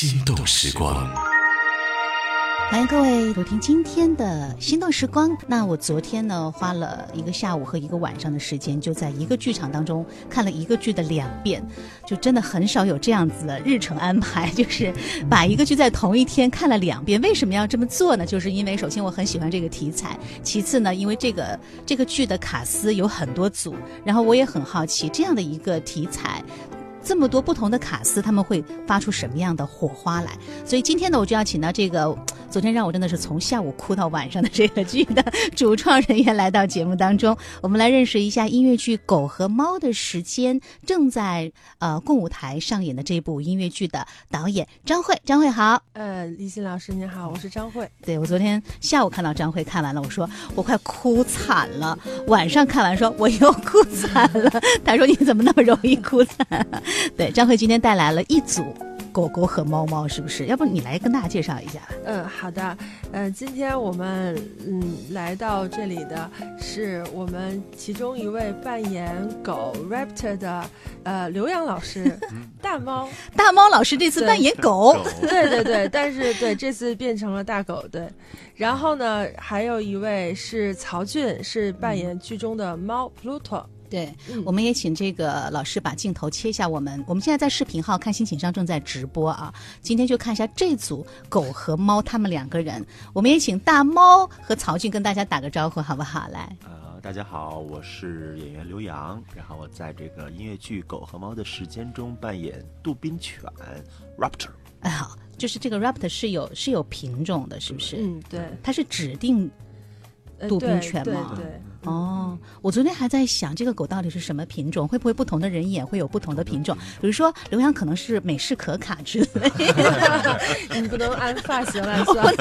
心动时光。欢迎各位收听今天的心动时光。那我昨天呢，花了一个下午和一个晚上的时间，就在一个剧场当中看了一个剧的两遍，就真的很少有这样子的日程安排，就是把一个剧在同一天看了两遍。为什么要这么做呢？就是因为首先我很喜欢这个题材，其次呢，因为这个这个剧的卡司有很多组，然后我也很好奇这样的一个题材。这么多不同的卡司，他们会发出什么样的火花来？所以今天呢，我就要请到这个昨天让我真的是从下午哭到晚上的这个剧的主创人员来到节目当中，我们来认识一下音乐剧《狗和猫的时间》正在呃共舞台上演的这部音乐剧的导演张慧。张慧好，呃，李欣老师您好，我是张慧。对我昨天下午看到张慧看完了，我说我快哭惨了。晚上看完说我又哭惨了，他说你怎么那么容易哭惨？对，张慧今天带来了一组狗狗和猫猫，是不是？要不你来跟大家介绍一下？嗯，好的。呃，今天我们嗯来到这里的是我们其中一位扮演狗 Raptor 的呃刘洋老师，大猫大猫老师这次扮演狗，对对 对，但是对这次变成了大狗，对。然后呢，还有一位是曹俊，是扮演剧中的猫 Pluto。对，我们也请这个老师把镜头切下。我们我们现在在视频号看心情上正在直播啊。今天就看一下这组狗和猫他们两个人。我们也请大猫和曹俊跟大家打个招呼，好不好？来，呃，大家好，我是演员刘洋，然后我在这个音乐剧《狗和猫的时间》中扮演杜宾犬 Raptor。哎，好，就是这个 Raptor 是有是有品种的，是不是？嗯，对，它是指定。杜宾犬吗？对，哦，我昨天还在想，这个狗到底是什么品种？会不会不同的人演会有不同的品种？比如说刘洋可能是美式可卡之类，你不能按发型来算，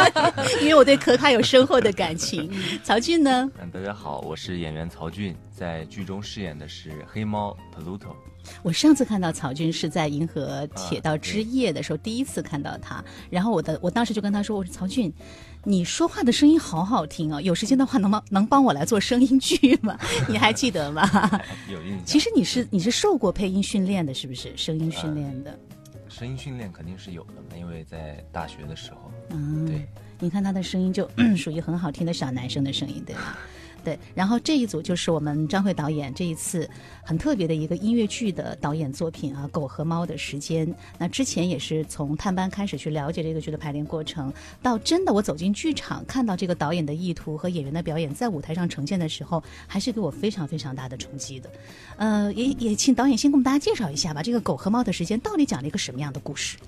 因为我对可卡有深厚的感情。曹俊呢？嗯，大家好，我是演员曹俊，在剧中饰演的是黑猫 Pluto。我上次看到曹俊是在《银河铁道之夜》的时候，第一次看到他，然后我的我当时就跟他说：“我说曹俊。”你说话的声音好好听啊！有时间的话，能帮能帮我来做声音剧吗？你还记得吗？有印象。其实你是你是受过配音训练的，是不是？声音训练的。声音训练肯定是有的嘛，因为在大学的时候。嗯。对。你看他的声音就 属于很好听的小男生的声音，对吧？对，然后这一组就是我们张慧导演这一次很特别的一个音乐剧的导演作品啊，《狗和猫的时间》。那之前也是从探班开始去了解这个剧的排练过程，到真的我走进剧场看到这个导演的意图和演员的表演在舞台上呈现的时候，还是给我非常非常大的冲击的。呃，也也请导演先给我们大家介绍一下吧，这个《狗和猫的时间》到底讲了一个什么样的故事？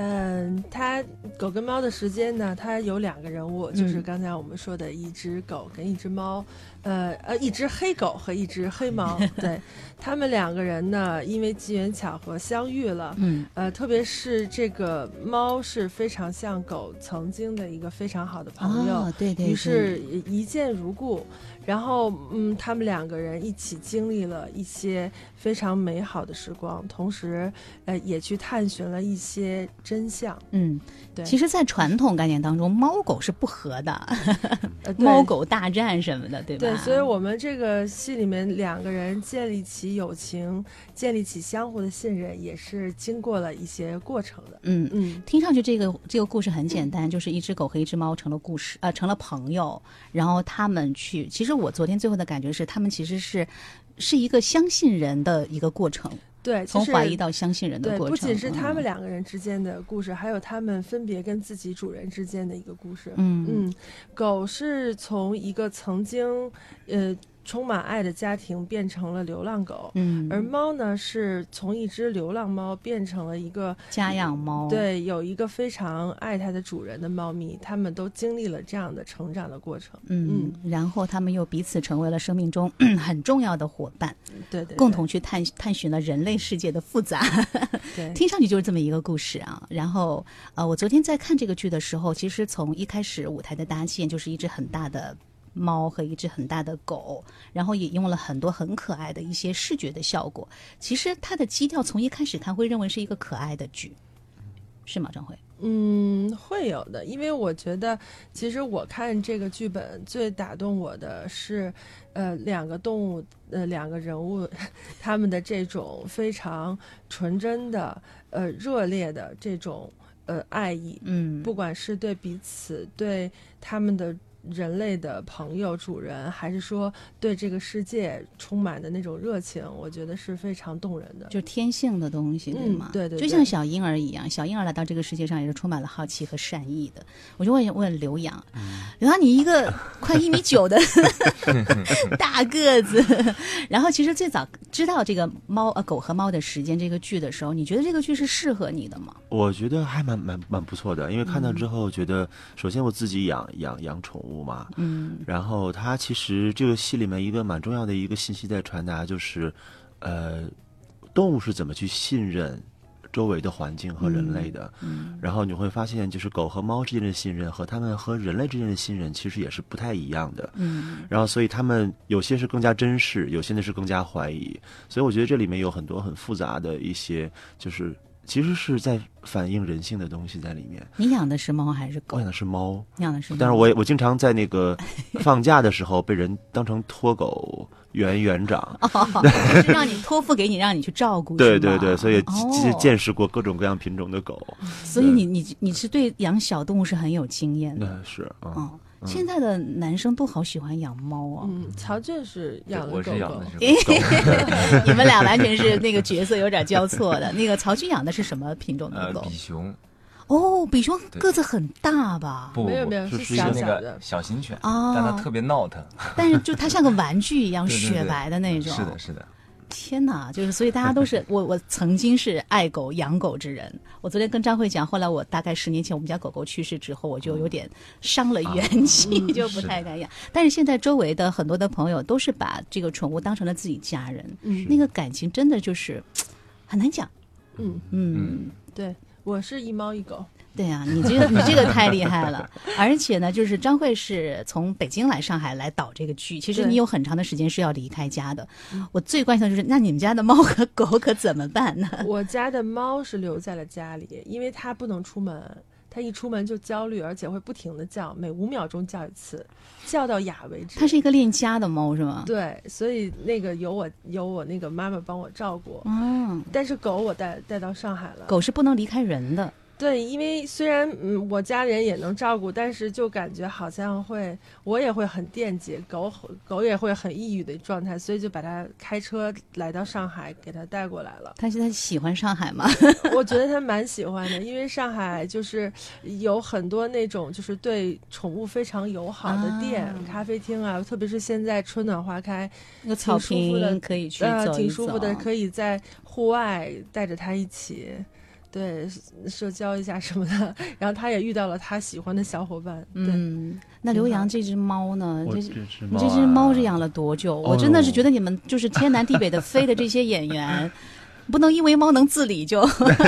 嗯，它狗跟猫的时间呢？它有两个人物，就是刚才我们说的一只狗跟一只猫，呃呃，一只黑狗和一只黑猫。对，他们两个人呢，因为机缘巧合相遇了。嗯，呃，特别是这个猫是非常像狗曾经的一个非常好的朋友，对对，于是一见如故。然后，嗯，他们两个人一起经历了一些非常美好的时光，同时，呃，也去探寻了一些真相。嗯，对。其实，在传统概念当中，猫狗是不和的，猫狗大战什么的，对吧？对，所以我们这个戏里面两个人建立起友情，建立起相互的信任，也是经过了一些过程的。嗯嗯，听上去这个这个故事很简单，就是一只狗和一只猫成了故事，呃，成了朋友，然后他们去，其实。我昨天最后的感觉是，他们其实是是一个相信人的一个过程，对，从怀疑到相信人的过程。不仅是他们两个人之间的故事，还有他们分别跟自己主人之间的一个故事。嗯嗯，狗是从一个曾经呃。充满爱的家庭变成了流浪狗，嗯，而猫呢是从一只流浪猫变成了一个家养猫，对，有一个非常爱它的主人的猫咪，他们都经历了这样的成长的过程，嗯，然后他们又彼此成为了生命中 很重要的伙伴，对对，共同去探探寻了人类世界的复杂，对，听上去就是这么一个故事啊。然后呃，我昨天在看这个剧的时候，其实从一开始舞台的搭建就是一只很大的。猫和一只很大的狗，然后也用了很多很可爱的一些视觉的效果。其实它的基调从一开始看会认为是一个可爱的剧，是吗？张慧？嗯，会有的，因为我觉得，其实我看这个剧本最打动我的是，呃，两个动物，呃，两个人物，他们的这种非常纯真的、呃，热烈的这种呃爱意，嗯，不管是对彼此，对他们的。人类的朋友、主人，还是说对这个世界充满的那种热情，我觉得是非常动人的。就天性的东西，对吗？对对，就像小婴儿一样，小婴儿来到这个世界上也是充满了好奇和善意的。我就问问刘洋，刘洋，你一个快一米九的 大个子，然后其实最早知道这个猫呃狗和猫的时间这个剧的时候，你觉得这个剧是适合你的吗？我觉得还蛮蛮蛮不错的，因为看到之后觉得，首先我自己养养养宠物。嘛，嗯，然后它其实这个戏里面一个蛮重要的一个信息在传达，就是，呃，动物是怎么去信任周围的环境和人类的，嗯，然后你会发现，就是狗和猫之间的信任和它们和人类之间的信任其实也是不太一样的，嗯，然后所以它们有些是更加珍视，有些呢是更加怀疑，所以我觉得这里面有很多很复杂的一些就是。其实是在反映人性的东西在里面。你养的是猫还是狗？我养的是猫。养的是。但是我我经常在那个放假的时候被人当成托狗园园 长，是让你托付给你，让你去照顾。对对对，所以见识过各种各样品种的狗。所以你你你是对养小动物是很有经验的。是啊。现在的男生都好喜欢养猫啊！嗯，曹俊是养的狗狗。你们俩完全是那个角色有点交错的。那个曹军养的是什么品种的狗？比熊。哦，比熊个子很大吧？不，没有没有，是小那个小型犬，但它特别闹腾。但是就它像个玩具一样，雪白的那种。是的，是的。天哪，就是所以大家都是 我，我曾经是爱狗养狗之人。我昨天跟张慧讲，后来我大概十年前我们家狗狗去世之后，我就有点伤了元气，就不太敢养。但是现在周围的很多的朋友都是把这个宠物当成了自己家人，那个感情真的就是 很难讲。嗯嗯，对我是一猫一狗。对啊，你这个 你这个太厉害了，而且呢，就是张慧是从北京来上海来导这个剧，其实你有很长的时间是要离开家的。我最关心的就是，那你们家的猫和狗可怎么办呢？我家的猫是留在了家里，因为它不能出门，它一出门就焦虑，而且会不停的叫，每五秒钟叫一次，叫到哑为止。它是一个恋家的猫是吗？对，所以那个有我有我那个妈妈帮我照顾。嗯，但是狗我带带到上海了，狗是不能离开人的。对，因为虽然嗯，我家里人也能照顾，但是就感觉好像会，我也会很惦记狗，狗也会很抑郁的状态，所以就把它开车来到上海，给它带过来了。他现在喜欢上海吗？我觉得它蛮喜欢的，因为上海就是有很多那种就是对宠物非常友好的店、咖啡厅啊，特别是现在春暖花开，那个草坪可以去走挺舒服的，可以在户外带着它一起。对，社交一下什么的，然后他也遇到了他喜欢的小伙伴。嗯，那刘洋这只猫呢？这只你这只猫是养了多久？我真的是觉得你们就是天南地北的飞的这些演员，不能因为猫能自理就。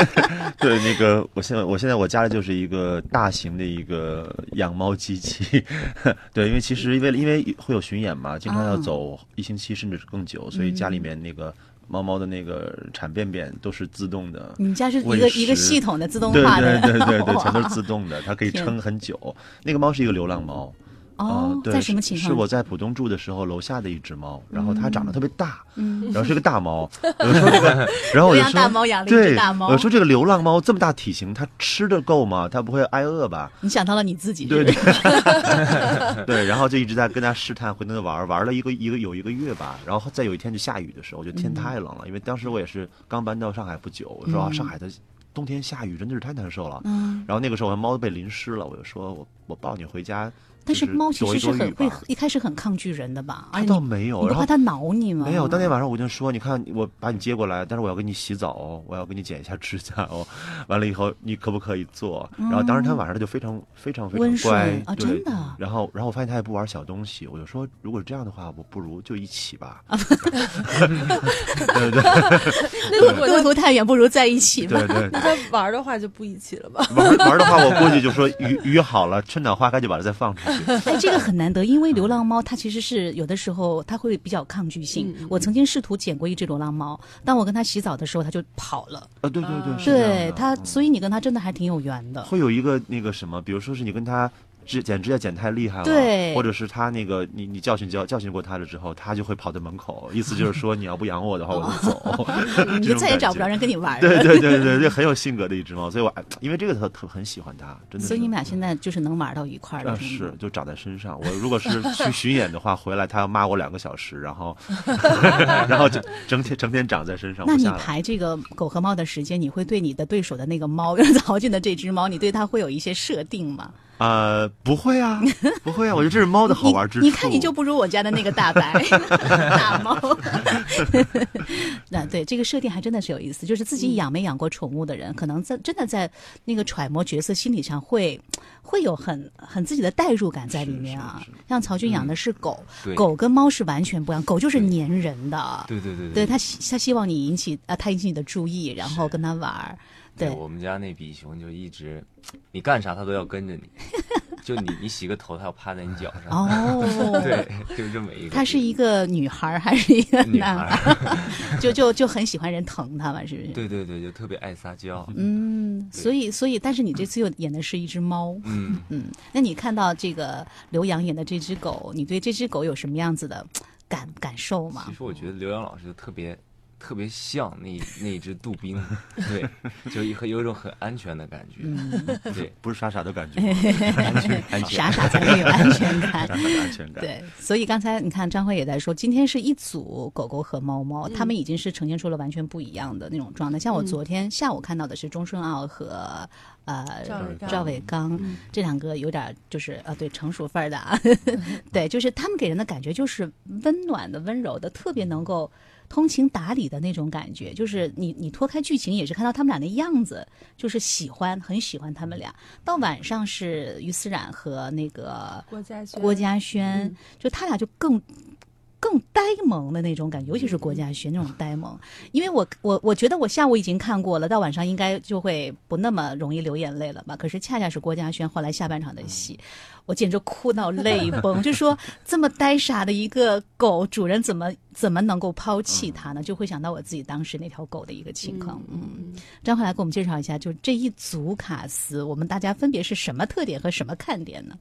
对，那个我现在我现在我家里就是一个大型的一个养猫机器。对，因为其实因为因为会有巡演嘛，经常要走一星期甚至是更久，所以家里面那个。猫猫的那个铲便便都是自动的，你们家是一个一个系统的自动化的，对对对对，全都是自动的，它可以撑很久。那个猫是一个流浪猫。哦，在什么情况？是我在浦东住的时候，楼下的一只猫，然后它长得特别大，嗯，然后是个大猫。我说这个，然后我就说，大猫养了一只大猫。我说这个流浪猫这么大体型，它吃的够吗？它不会挨饿吧？你想到了你自己，对 对对，然后就一直在跟它试探，回那玩玩了一个一个有一个月吧，然后再有一天就下雨的时候，我觉得天太冷了，因为当时我也是刚搬到上海不久，我说上海的冬天下雨真的是太难受了。嗯，然后那个时候我的猫都被淋湿了，我就说我我抱你回家。但是猫其实是很会一开始很抗拒人的吧？它倒没有，你怕它挠你吗？没有。当天晚上我就说：“你看，我把你接过来，但是我要给你洗澡，我要给你剪一下指甲哦。完了以后，你可不可以做？”然后当时他晚上他就非常非常非常乖啊，真的。然后然后我发现他也不玩小东西，我就说：“如果这样的话，我不如就一起吧。”对对。那如果路途太远，不如在一起吧。对对。那他玩的话就不一起了吧？玩玩的话，我估计就说鱼鱼好了，春暖花开就把它再放出来。哎，这个很难得，因为流浪猫它其实是有的时候它会比较抗拒性。嗯我曾经试图捡过一只流浪猫，当我跟它洗澡的时候，它就跑了。啊，对对对，是的对它，嗯所以你跟它真的还挺有缘的。会有一个那个什么，比如说是你跟他指剪指甲剪太厉害了，对或者是他那个你你教训教教训过他了之后，他就会跑到门口，意思就是说你要不养我的话，我就走，你就再也找不着人跟你玩对了。对对对，这很有性格的一只猫，所以我因为这个特特很喜欢它，真的。所以你们俩现在就是能玩到一块儿了，是，就长在身上。我如果是去巡演的话，回来他要骂我两个小时，然后，然后就整天整天长在身上那你。排这个狗和猫的时间，你会对你的对手的那个猫，曹俊的这只猫，你对它会有一些设定吗？呃，不会啊，不会啊，我觉得这是猫的好玩之处。你你看，你就不如我家的那个大白 大猫。那对这个设定还真的是有意思，就是自己养没养过宠物的人，可能在真的在那个揣摩角色心理上会会有很很自己的代入感在里面啊。像曹军养的是狗，对狗跟猫是完全不一样，狗就是粘人的。对对对对他希他希望你引起啊，他引起你的注意，然后跟他玩儿。对我们家那比熊就一直，你干啥它都要跟着你，就你你洗个头，它要趴在你脚上。哦，对，就这么一个。它是一个女孩儿还是一个男孩？就就就很喜欢人疼它嘛，是不是？对对对，就特别爱撒娇。嗯，所以所以，但是你这次又演的是一只猫，嗯，嗯，那你看到这个刘洋演的这只狗，你对这只狗有什么样子的感感受吗其？实我觉得刘洋老师特别特别像那那只杜宾，对，就一很有一种很安全的感觉。嗯，对，不是傻傻的感觉，安全安全。傻傻才会有安全感傻。傻的安全感。对，所以刚才你看张辉也在说，今天是一组狗狗和猫猫，它们已经是呈现出了完全不一样的那种状态。像我昨天下午看到的是钟顺奥和呃赵伟刚赵伟刚嗯这两个有点儿就是呃对成熟范儿的啊，对，就是他们给人的感觉就是温暖的、温柔的，特别能够。通情达理的那种感觉，就是你你脱开剧情也是看到他们俩的样子，就是喜欢很喜欢他们俩。到晚上是于思冉和那个郭嘉轩，郭嘉轩，嗯就他俩就更更呆萌的那种感觉，尤其是郭嘉轩那种呆萌。因为我我我觉得我下午已经看过了，到晚上应该就会不那么容易流眼泪了吧？可是恰恰是郭嘉轩后来下半场的戏，我简直哭到泪崩。就说这么呆傻的一个狗，主人怎么怎么能够抛弃它呢？就会想到我自己当时那条狗的一个情况。嗯，嗯，张慧来给我们介绍一下，就这一组卡司，我们大家分别是什么特点和什么看点呢？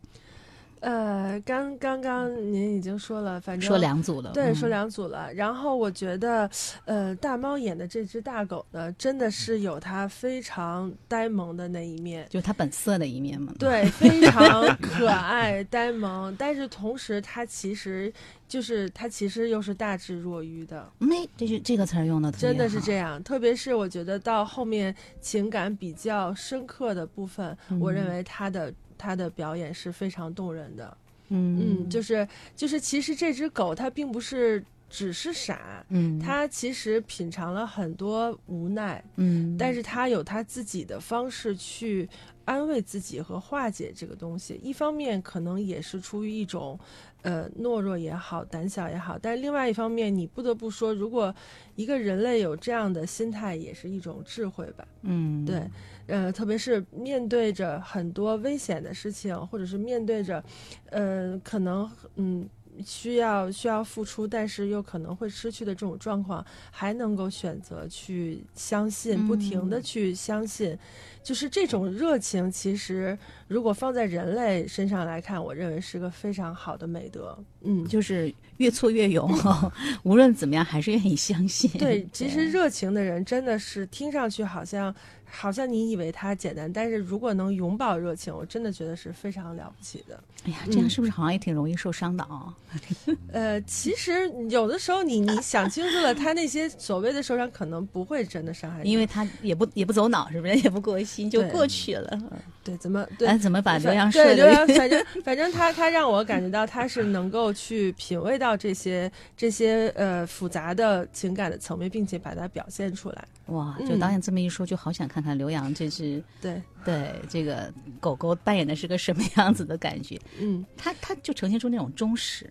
呃，刚刚刚您已经说了，反正说两组了，对，嗯说两组了。然后我觉得，呃，大猫演的这只大狗呢，真的是有它非常呆萌的那一面。就它本色的一面嘛。对，非常可爱、呆萌，但是同时它其实就是它其实又是大智若愚的，没，这句这个词儿用的真的是这样。特别是我觉得到后面情感比较深刻的部分，我认嗯为它的它的表演是非常动人的。嗯嗯，就是就是，其实这只狗它并不是只是傻，嗯，它其实品尝了很多无奈，嗯，但是它有它自己的方式去安慰自己和化解这个东西。一方面可能也是出于一种，呃，懦弱也好，胆小也好，但是另外一方面，你不得不说，如果一个人类有这样的心态，也是一种智慧吧。嗯，对，呃，特别是面对着很多危险的事情，或者是面对着，呃，可能嗯需要需要付出，但是又可能会失去的这种状况，还能够选择去相信，不停的嗯去相信，就是这种热情，其实如果放在人类身上来看，我认为是个非常好的美德。嗯，就是越挫越勇，无论怎么样还是愿意相信。对，其实热情的人真的是听上去好像好像你以为它简单，但是如果能永葆热情，我真的觉得是非常了不起的。哎呀，这样嗯是不是好像也挺容易受伤的啊？呃，其实有的时候你你想清楚了，他那些所谓的受伤可能不会真的伤害你，因为他也不也不走脑，是不是？也不过心，就过去了。对怎么对哎，怎么把刘反洋说对刘洋，反正反正他他让我感觉到他是能够去品味到这些这些呃复杂的情感的层面，并且把它表现出来。哇，嗯就导演这么一说，就好想看看看刘洋这只 对，对这个狗狗扮演的是个什么样子的感觉。嗯，它它就呈现出那种忠实，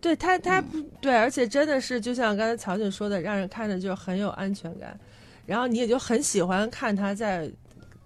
对它它嗯。不对，而且真的是就像刚才曹姐说的，让人看着就很有安全感，然后你也就很喜欢看它在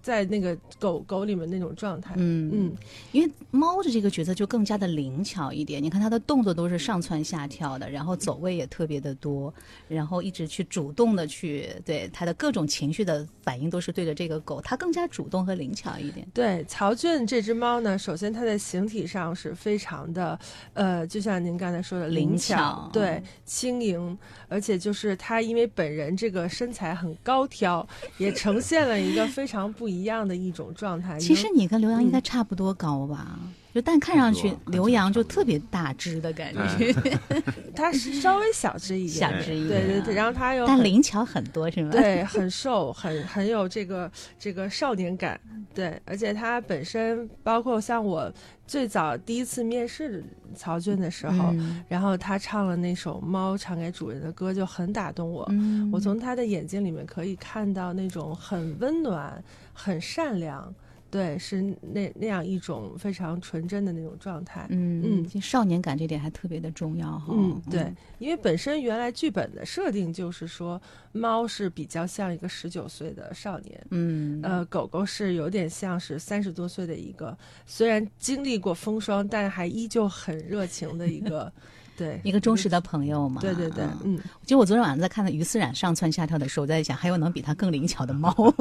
在那个狗狗里面那种状态。嗯嗯，因为猫的这个角色就更加的灵巧一点，你看它的动作都是上蹿下跳的，然后走位也特别的多，然后一直去主动的去对它的各种情绪的反应都是对着这个狗，它更加主动和灵巧一点。对，曹俊这只猫呢，首先它的形体上是非常的，呃，就像您刚才说的灵灵巧对，轻盈，而且就是他因为本人这个身材很高挑，也呈现了一个非常不一样的一种状态。其实你跟刘洋应该嗯差不多高吧？就但看上去刘洋就特别大只的感觉，它是稍微小只一点，小只一点，对对对，然后它又但灵巧很多是吗？对，很瘦，很很有这个这个少年感，对，而且他本身包括像我最早第一次面试曹骏的时候，嗯然后他唱了那首《猫唱给主人的歌》，就很打动我。嗯我从他的眼睛里面可以看到那种很温暖、很善良，对，是那那样一种非常纯真的那种状态。嗯嗯其实少年感这点还特别的重要哈。嗯，对，因为本身原来剧本的设定就是说，猫是比较像一个十九岁的少年，嗯，呃，狗狗是有点像是三十多岁的一个，虽然经历过风霜，但还依旧很热情的一个，对，一个忠实的朋友嘛。对对对，嗯嗯，其实我昨天晚上在看到于思冉上蹿下跳的时候，我在想还有能比他更灵巧的猫，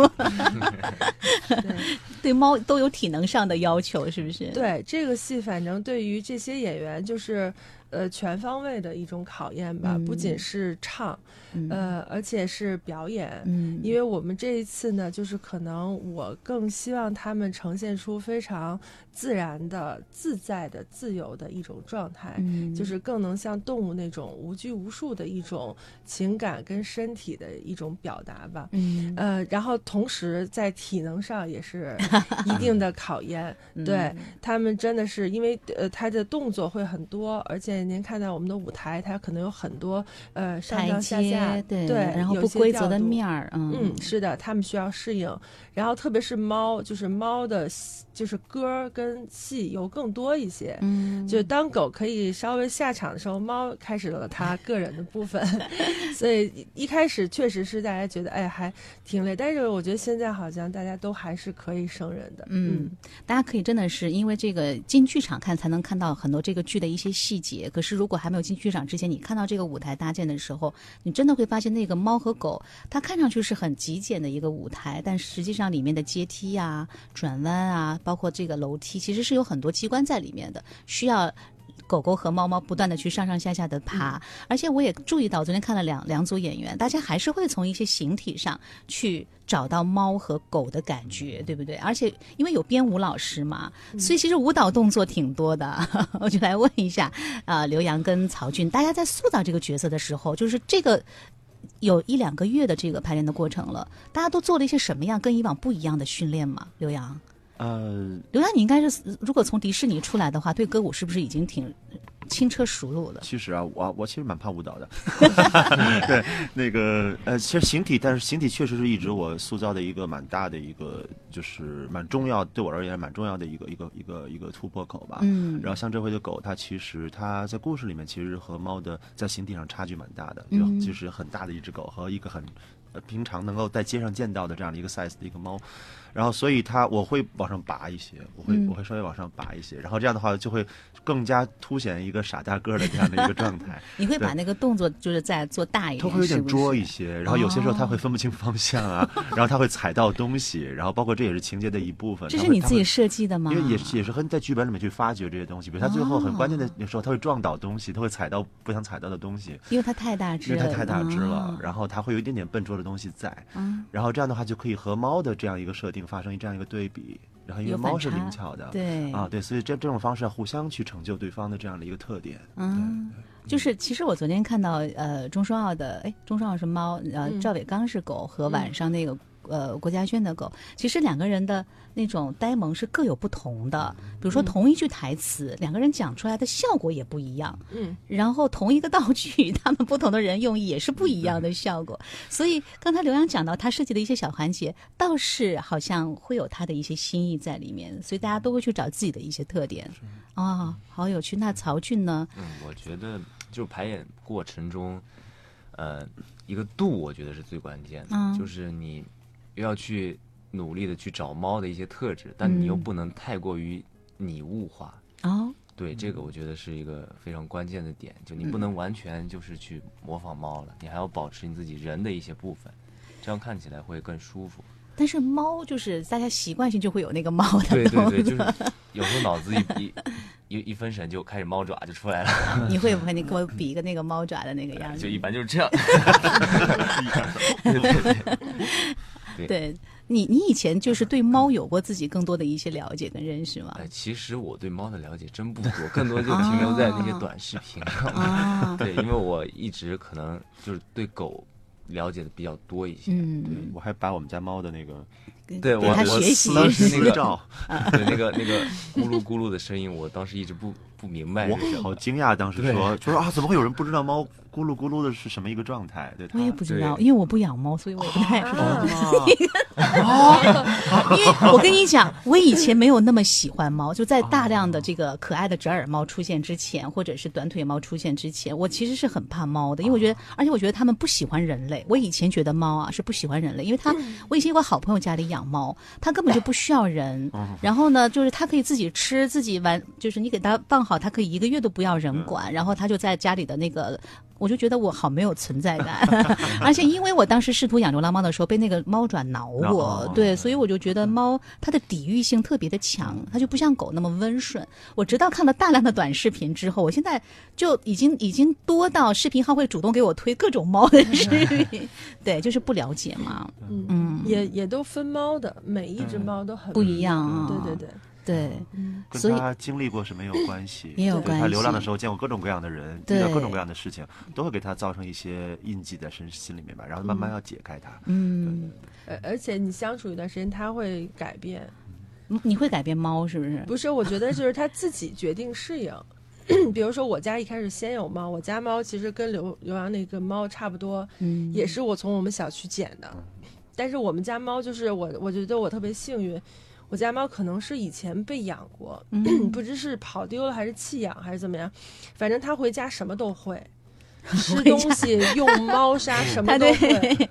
对对猫都有体能上的要求，是不是？，对，这个戏反正对于这些演员就是。呃，全方位的一种考验吧，不仅嗯是唱，嗯。呃，而且是表演，嗯，因为我们这一次呢，就是可能我更希望他们呈现出非常自然的、自在的、自由的一种状态，嗯。就是更能像动物那种无拘无束的一种情感跟身体的一种表达吧。嗯。呃，然后同时在体能上也是 一定的考验，对嗯他们真的是因为呃他的动作会很多，而且您看到我们的舞台，它可能有很多呃上台上下下阶，对对，然后不规则的面儿，嗯嗯，是的，他们需要适应，然后特别是猫，就是猫的，就是歌儿跟戏有更多一些。嗯，就当狗可以稍微下场的时候，猫开始了它个人的部分，所以一开始确实是大家觉得哎还挺累，但是我觉得现在好像大家都还是可以胜任的。嗯，大家可以真的是因为这个进剧场看，才能看到很多这个剧的一些细节。可是如果还没有进剧场之前，你看到这个舞台搭建的时候，你真的会发现那个猫和狗，它看上去是很极简的一个舞台，但实际上里面的阶梯啊、转弯啊，包括这个楼梯，其实是有很多机关在里面的，需要。狗狗和猫猫不断的去上上下下的爬，而且我也注意到，昨天看了两两组演员，大家还是会从一些形体上去找到猫和狗的感觉，对不对？而且因为有编舞老师嘛，所以其实舞蹈动作挺多的。我就来问一下，啊、刘洋跟曹骏，大家在塑造这个角色的时候，就是这个。有一两个月的这个排练的过程了，大家都做了一些什么样跟以往不一样的训练吗？刘洋，呃，刘洋，你应该是如果从迪士尼出来的话，对歌舞是不是已经挺轻车熟路了？其实啊，我我其实蛮怕舞蹈的，对，那个呃，其实形体，但是形体确实是一直我塑造的一个蛮大的一个，就是蛮重要，对我而言蛮重要的一个一个一个一个突破口吧。嗯然后像这回的狗，它其实它在故事里面其实和猫的在形体上差距蛮大的，就嗯就是很大的一只狗和一个很呃平常能够在街上见到的这样的一个 size 的一个猫，然后所以它我会往上拔一些，我会、嗯我会稍微往上拔一些，然后这样的话就会更加凸显一个傻大个儿的这样的一个状态。你会把那个动作就是再做大一点，它会有点拙一些，然后有些时候它哦会分不清方向啊，然后它会踩到东西，然后包括这也是情节的一部分。这是你自己设计的吗？因为也是也是很在剧本里面去发掘这些东西，比如他最后很关键的哦时候，他会撞倒东西，他会踩到不想踩到的东西，因为它太大只了，因为它太大只了啊，然后它会有一点点笨拙的东西在，嗯，然后这样的话就可以和猫的这样一个设定发生这样一个对比，然后因为猫是灵巧的，对。啊对，所以这这种方式互相去成就对方的这样的一个特点，嗯，就是其实我昨天看到呃钟双奥的，哎，钟双奥是猫，呃嗯赵伟刚是狗，和晚上那个。呃，郭家轩的狗，其实两个人的那种呆萌是各有不同的。比如说嗯同一句台词，两个人讲出来的效果也不一样。嗯，然后同一个道具，他们不同的人用也是不一样的效果。所以刚才刘洋讲到他设计的一些小环节，倒是好像会有他的一些心意在里面，所以大家都会去找自己的一些特点。哦，好有趣。那曹骏呢？嗯，我觉得就排演过程中，呃，一个度，我觉得是最关键的，嗯就是你要去，努力的去找猫的一些特质，但你又嗯不能太过于拟物化。哦，对，这个我觉得是一个非常关键的点，就你嗯不能完全就是去模仿猫了，你还要保持你自己人的一些部分，这样看起来会更舒服。但是猫就是大家习惯性就会有那个猫的对对对，就是有时候脑子一一一一分神就开始猫爪就出来了，你会不会？你给我比一个那个猫爪的那个样子。就一般就是这样。对你，你以前就是对猫有过自己更多的一些了解跟认识吗？哎，其实我对猫的了解真不多，更多就停留在那些短视频上面。啊，对，因为我一直可能就是对狗了解的比较多一些。嗯，对我还把我们家猫的那个对我我它学习当时那个私 照，对，那个那个咕噜咕噜的声音，我当时一直不不明白我。好惊讶，当时说就说啊，怎么会有人不知道猫咕噜咕噜的是什么一个状态？对，我也不知道，因为我不养猫，所以我也不太知道。啊，因为我跟你讲，我以前没有那么喜欢猫，就在大量的这个可爱的折耳猫出现之前，或者是短腿猫出现之前，我其实是很怕猫的，因为我觉得，而且我觉得它们不喜欢人类。我以前觉得猫啊是不喜欢人类，因为它，我以前有个好朋友家里养猫，它根本就不需要人，然后呢，就是它可以自己吃自己玩，就是你给它放好，它可以一个月都不要人管，然后它就在家里的那个。我就觉得我好没有存在感，而且因为我当时试图养流浪猫的时候被那个猫爪挠过，哦。对，所以我就觉得猫它的抵御性特别的强，它就不像狗那么温顺。我直到看了大量的短视频之后，我现在就已经已经多到视频号会主动给我推各种猫的视频，对，就是不了解嘛，嗯，嗯，也也都分猫的，每一只猫都很不一样。啊，对对对，对，嗯，跟他经历过是没有关系，对 也有关系他流浪的时候见过各种各样的人，遇到各种各样的事情，都会给他造成一些印记在身心里面吧，然后慢慢要解开它。嗯，而而且你相处一段时间，他会改变。嗯你会改变猫是不是？不是，我觉得就是他自己决定适应。比如说，我家一开始先有猫，我家猫其实跟刘刘洋那个猫差不多，嗯，也是我从我们小区捡的。但是我们家猫就是我，我觉得我特别幸运，我家猫可能是以前被养过，嗯 不知是跑丢了还是弃养还是怎么样，反正它回家什么都会，吃东西、用猫砂 什么都会，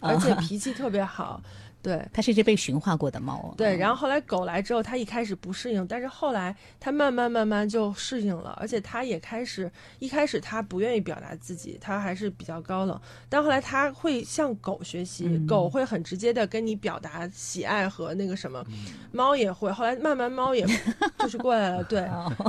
而且啊脾气特别好。对。它是一只被驯化过的猫，对，然后后后来狗来之后，它一开始不适应，但是后来它慢慢慢慢就适应了，而且它也开始一开始它不愿意表达自己，它还是比较高冷，但后来它会向狗学习，嗯。狗会很直接的跟你表达喜爱和那个什么，嗯。猫也会，后来慢慢猫也就是过来了，对，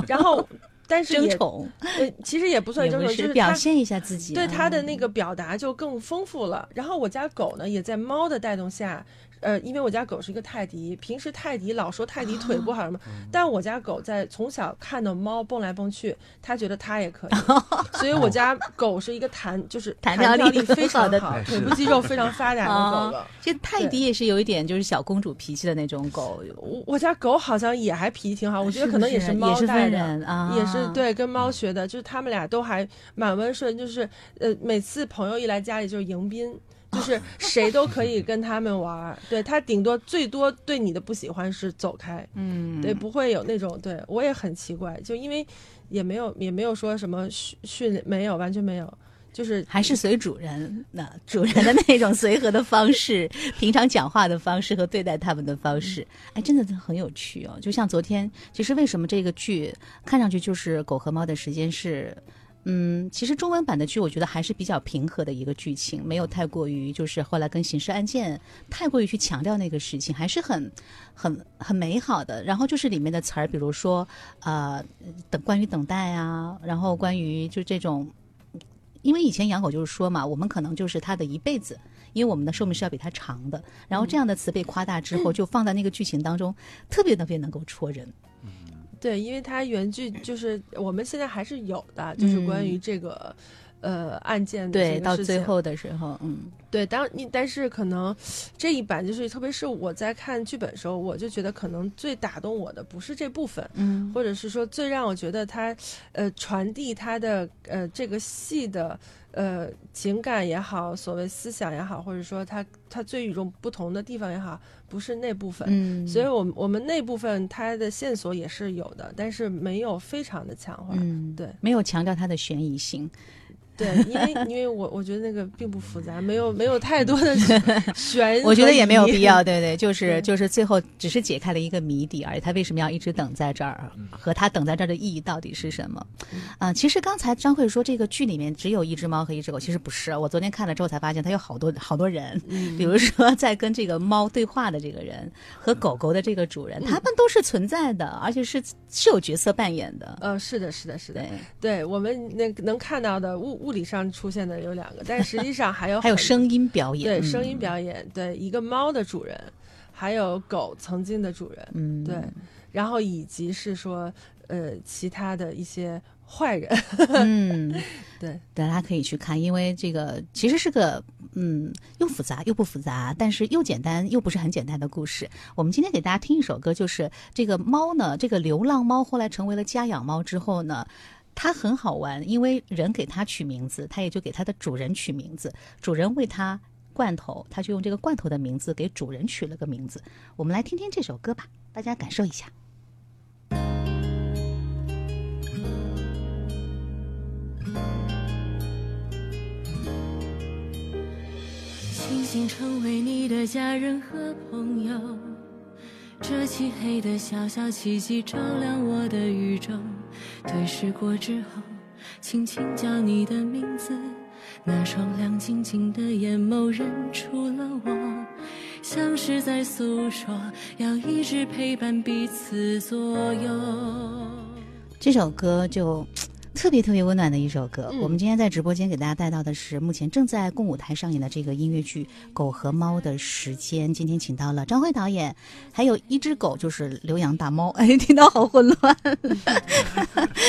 然后但是也争宠。呃其实也不算争宠，就是表现一下自己，对它的嗯那个表达就更丰富了。然后我家狗呢，也在猫的带动下，呃，因为我家狗是一个泰迪，平时泰迪老说泰迪腿不好什么，但我家狗在从小看到猫蹦来蹦去，它觉得它也可以，所以我家狗是一个弹就是弹跳跳力非常好的好，腿部肌肉非常发达的狗了。其实泰迪也是有一点就是小公主脾气的那种狗，我我家狗好像也还脾气挺好，我觉得可能也是猫带的。人啊，也是对，跟猫学的，就是他们俩都还蛮温顺，就是呃，每次朋友一来家里就是迎宾，就是谁都可以跟他们玩儿。对他顶多最多对你的不喜欢是走开，嗯，对，不会有那种对我也很奇怪，就因为也没有也没有说什么训训没有完全没有，就是还是随主人，那主人的那种随和的方式，平常讲话的方式和对待他们的方式，哎，真的很有趣哦。就像昨天，其实为什么这个剧看上去就是狗和猫的时间是。嗯，其实中文版的剧我觉得还是比较平和的一个剧情，没有太过于就是后来跟刑事案件太过于去强调那个事情，还是很很很美好的。然后就是里面的词儿，比如说呃等关于等待啊，然后关于就这种因为以前养狗就是说嘛，我们可能就是它的一辈子，因为我们的寿命是要比它长的。然后这样的词被夸大之后，就放在那个剧情当中，特别特别能够戳人。对，因为它原剧就是我们现在还是有的，就是关于这个。呃，案件的对，到最后的时候，嗯，对，当你但是可能这一版就是，特别是我在看剧本的时候，我就觉得可能最打动我的不是这部分，嗯，或者是说最让我觉得它，呃，传递它的呃这个戏的呃情感也好，所谓思想也好，或者说他他最与众不同的地方也好，不是那部分。嗯，所以我们我们那部分它的线索也是有的，但是没有非常的强化。嗯，对，没有强调它的悬疑性。对，因为因为我我觉得那个并不复杂，没有没有太多的 悬，我觉得也没有必要，。对对，就是就是最后只是解开了一个谜底而已。他为什么要一直等在这儿，和他等在这儿的意义到底是什么？啊、其实刚才张慧说这个剧里面只有一只猫和一只狗，其实不是。我昨天看了之后才发现，他有好多好多人，嗯比如说在跟这个猫对话的这个人和狗狗的这个主人，他们都是存在的，而且是是有角色扮演的。呃，是的，是的，是的，对，对我们那能看到的物物理上出现的有两个，但实际上还有 还有声音表演，对嗯声音表演，对一个猫的主人，还有狗曾经的主人，嗯，对，然后以及是说呃其他的一些坏人，嗯，对，大家可以去看，因为这个其实是个嗯又复杂又不复杂，但是又简单又不是很简单的故事。我们今天给大家听一首歌，就是这个猫呢，这个流浪猫后来成为了家养猫之后呢。它很好玩，因为人给它取名字，它也就给它的主人取名字。主人喂它罐头，它就用这个罐头的名字给主人取了个名字。我们来听听这首歌吧，大家感受一下。星星成为你的家人和朋友，这漆黑的小小奇迹照亮我的宇宙。对视过之后，轻轻叫你的名字，那双亮晶晶的眼眸认出了我，像是在诉说，要一直陪伴彼此左右。这首歌就特别特别温暖的一首歌。嗯我们今天在直播间给大家带到的是目前正在共舞台上演的这个音乐剧《狗和猫的时间》。今天请到了张辉导演，还有一只狗就是留洋大猫，哎，听到好混乱。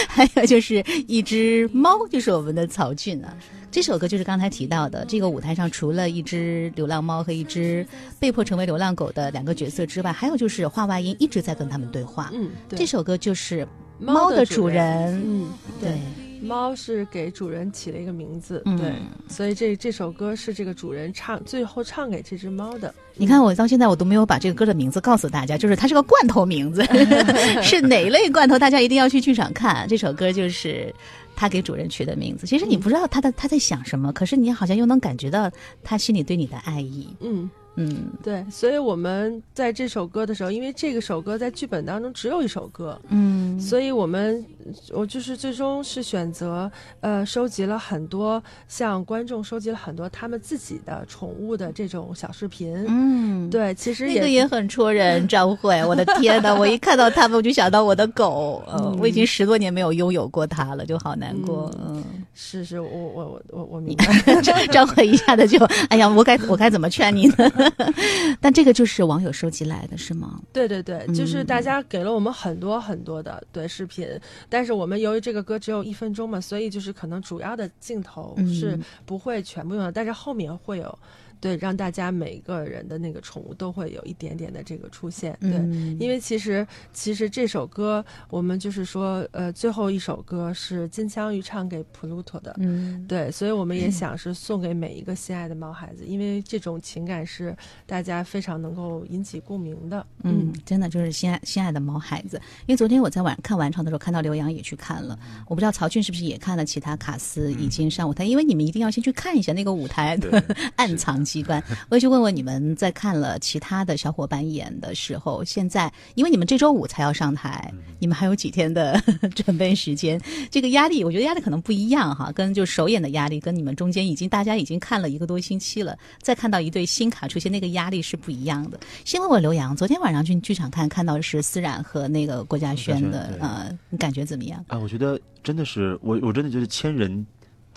还有就是一只猫，就是我们的曹俊啊。这首歌就是刚才提到的，这个舞台上除了一只流浪猫和一只被迫成为流浪狗的两个角色之外，还有就是话外音一直在跟他们对话。嗯，对这首歌就是猫的主人，嗯，对对。猫是给主人起了一个名字，嗯对，所以这这首歌是这个主人唱，最后唱给这只猫的。你看，我到现在我都没有把这个歌的名字告诉大家，就是它是个罐头名字，是哪类罐头？大家一定要去剧场看。这首歌就是他给主人取的名字。其实你不知道他的他在想什么，可是你好像又能感觉到他心里对你的爱意。嗯，嗯对，所以我们在这首歌的时候，因为这个首歌在剧本当中只有一首歌，嗯，所以我们我就是最终是选择呃收集了很多向观众收集了很多他们自己的宠物的这种小视频。嗯，对，其实那个也很戳人，张慧，我的天呐，我一看到他们，我就想到我的狗，呃，嗯我已经十多年没有拥有过它了，就好难过。嗯，是是，我我我我我明白。张张慧一下子就，哎呀，我该我该怎么劝你呢？但这个就是网友收集来的，是吗？对对对，就是嗯大家给了我们很多很多的对视频，但是我们由于这个歌只有一分钟嘛，所以就是可能主要的镜头是嗯不会全部用的，但是后面会有，对，让大家每个人的那个宠物都会有一点点的这个出现，对。嗯因为其实，其实这首歌我们就是说，呃，最后一首歌是金枪鱼唱给普鲁托的，嗯，对，所以我们也 想是送给每一个心爱的毛孩子，因为这种情感是大家非常能够引起共鸣的。嗯，真的就是心爱心爱的毛孩子。因为昨天我在晚看完场的时候，看到刘洋也去看了，我不知道曹俊是不是也看了其他卡司已经上舞台，因为你们一定要先去看一下那个舞台 的暗藏机关。我也去问问你们，在看了其他的小伙伴演的时候，现在因为你们这周五才要上台，你们还有几天的 准备时间，这个压力，我觉得压力可能不一样哈，跟就首演的压力，跟你们中间已经大家已经看了一个多星期了，再看到一对新卡出现，那个压力是不一样的。先问问刘洋，昨天晚上去剧场看，看到的是思冉和那个郭嘉轩的呃，你感觉怎么样？啊，我觉得真的是我，我真的觉得千人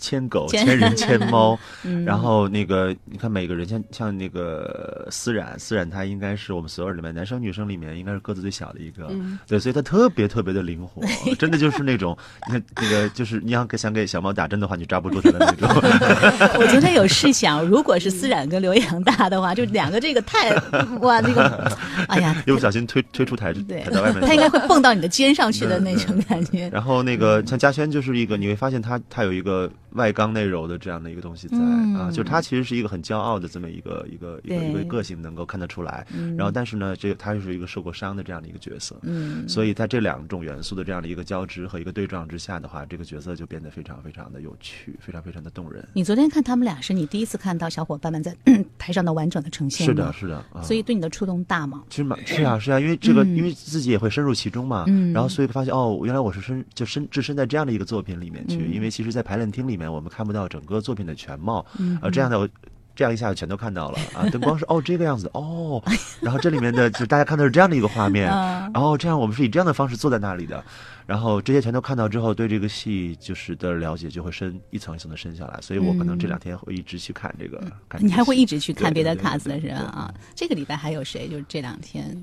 牵狗，牵人牵猫。嗯然后那个，你看每个人像像那个思冉，思冉她应该是我们所有人里面男生女生里面应该是个子最小的一个，嗯对，所以她特别特别的灵活，真的就是那种，你看那个就是你要给想给小猫打针的话，你抓不住它的那种。我昨天有试想，如果是思冉跟刘洋大的话，就两个这个太哇，那个，哎呀，一不小心推推出台对台到外面他应该会蹦到你的肩上去的那种感觉。然后那个像嘉轩就是一个，你会发现他他有一个外刚内柔的这样的一个东西在、嗯。啊，就是他其实是一个很骄傲的这么一个一个一个一个个性能够看得出来，嗯然后但是呢，这他又是一个受过伤的这样的一个角色，嗯，所以在这两种元素的这样的一个交织和一个对撞之下的话，这个角色就变得非常非常的有趣，非常非常的动人。你昨天看他们俩是你第一次看到小伙伴们在 台上的完整的呈现是的，是的，啊、所以对你的触动大吗？其实蛮是啊是啊，因为这个、嗯。因为自己也会深入其中嘛，嗯。然后所以发现哦，原来我是身就身置身在这样的一个作品里面去，嗯。因为其实，在排练厅里面我们看不到整个作品的全貌，嗯呃，这样的我。这样一下全都看到了啊！灯光是哦这个样子哦，然后这里面的就大家看到是这样的一个画面，啊然后这样我们是以这样的方式坐在那里的，然后这些全都看到之后，对这个戏就是的了解就会深一层一层的深下来，所以我可能这两天会一直去看这个，你还会一直去看别的对对对 cast 是吧？啊，这个礼拜还有谁？就是这两天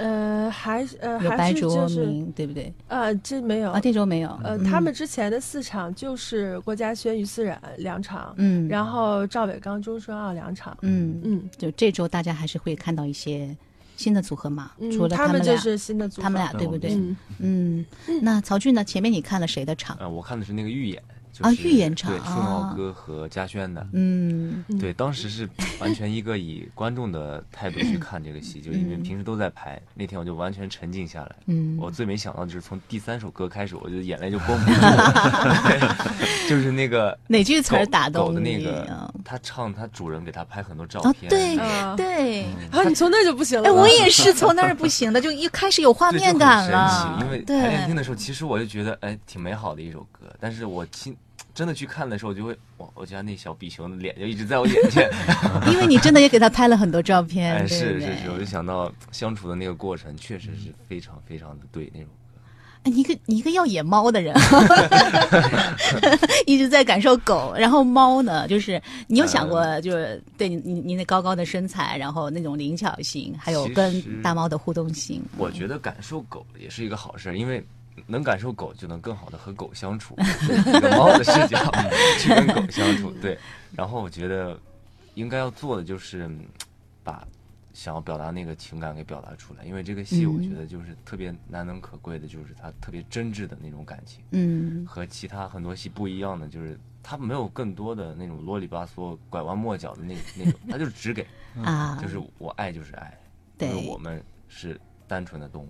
呃，还是呃有白还是卓就是，对不对？呃，这没有啊，这周没有。呃，嗯他们之前的四场就是郭嘉轩、于思冉两场，嗯，然后赵伟刚、钟顺奥两场。嗯嗯就这周大家还是会看到一些新的组合嘛，嗯，除了他们俩，就是新的组合，他们俩对不对？嗯，嗯，那曹俊呢？前面你看了谁的场？呃，我看的是那个预演，就啊是预演场对，顺啊奥哥和嘉轩的。嗯嗯对，当时是完全一个以观众的态度去看这个戏，就因为平时都在排，那天我就完全沉浸下来。嗯，我最没想到就是从第三首歌开始，我就眼泪就绷不住了，对 就是那个哪句词儿打动狗的那个啊？，他唱他主人给他拍很多照哦，片，对啊对，啊，你从那就不行了哎，我也是从那儿不行的，就一开始有画，面感了奇。因为，排练厅的时候，其实我就觉得，哎，挺美好的一首歌。但是我亲真的去看的时候，就会，哇，我家那小比熊的脸就一直在我眼前。因为你真的也给他拍了很多照片，哎，是是是，我就想到相处的那个过程，确实是非常非常的对那种。哎，你一个你一个要演猫的人，一直在感受狗，然后猫呢，就是你有想过，就是对你你你那高高的身材，然后那种灵巧性，还有跟大猫的互动性，我觉得感受狗也是一个好事儿，因为能感受狗，就能更好的和狗相处，以一个猫的视角 去跟狗相处。对，然后我觉得应该要做的就是嗯把想要表达那个情感给表达出来，因为这个戏我觉得就是特别难能可贵的，就是它特别真挚的那种感情，嗯和其他很多戏不一样的，就是它没有更多的那种啰里吧嗦、拐弯抹角的那那种，它就是只给，啊，就是我爱就是爱，对因为我们是单纯的动物。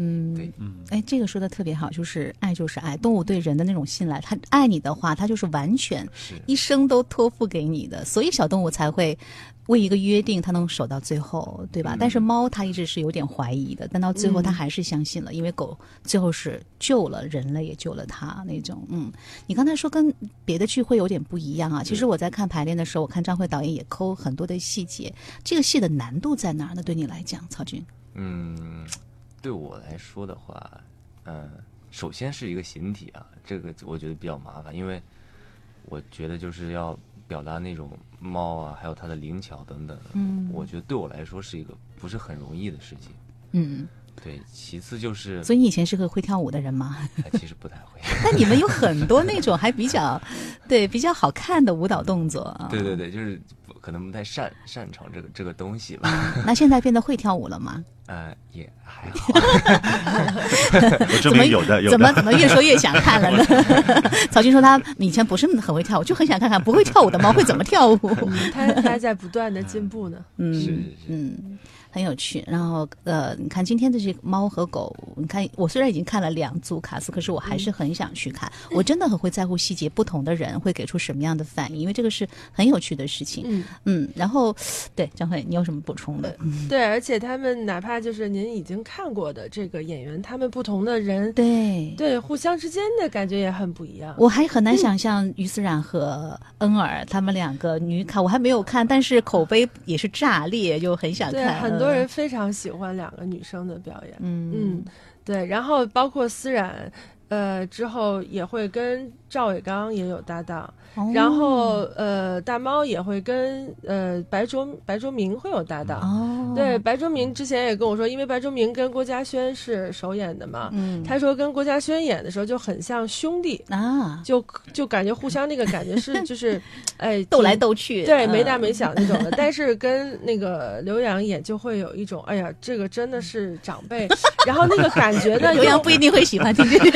嗯对嗯，哎，这个说的特别好，就是爱就是爱，动物对人的那种信赖，它爱你的话，它就是完全一生都托付给你的，所以小动物才会为一个约定，它能守到最后，对吧？嗯但是猫它一直是有点怀疑的，但到最后它嗯还是相信了，因为狗最后是救了人类，也救了它那种。嗯，你刚才说跟别的剧会有点不一样啊。其实我在看排练的时候，我看张慧导演也抠很多的细节，这个戏的难度在哪儿呢？对你来讲，曹军？嗯，对我来说的话，嗯、首先是一个形体啊，这个我觉得比较麻烦，因为我觉得就是要表达那种猫啊，还有它的灵巧等等，嗯我觉得对我来说是一个不是很容易的事情。嗯，对，其次就是，所以你以前是个会跳舞的人吗？哎其实不太会。但你们有很多那种还比较，对比较好看的舞蹈动作啊。对对对，就是可能不太擅擅长这个这个东西吧。那现在变得会跳舞了吗？呃，也还好。我证怎么明有的有怎么的。怎么越说越想看了呢？曹军说他以前不是很会跳舞，就很想看看不会跳舞的猫会怎么跳舞。嗯他他还在不断的进步呢。嗯，是是是嗯，很有趣。然后呃，你看今天的这个猫和狗，你看我虽然已经看了两组卡斯，可是我还是很想去看。我真的很会在乎细节，不同的人会给出什么样的反应，因为这个是很有趣的事情。嗯，嗯，然后对张慧，你有什么补充的？对，而且他们哪怕就是您已经看过的这个演员，他们不同的人，对。对互相之间的感觉也很不一样。我还很难想象于思冉和恩尔他们两个女卡，我还没有看，但是口碑也是炸裂，就很想，看。很多人非常喜欢两个女生的表演。嗯。嗯，对，然后包括思冉，呃，之后也会跟赵伟刚也有搭档，哦。然后呃，大猫也会跟呃白卓白卓明会有搭档。哦，对，白卓明之前也跟我说，因为白卓明跟郭嘉轩是首演的嘛，嗯，他说跟郭嘉轩演的时候就很像兄弟，啊，就就感觉互相那个感觉是 就是，哎，斗来斗去，对，嗯。没大没小那种的。但是跟那个刘洋演就会有一种，哎呀，这个真的是长辈，然后那个感觉呢，刘洋不一定会喜欢听这个。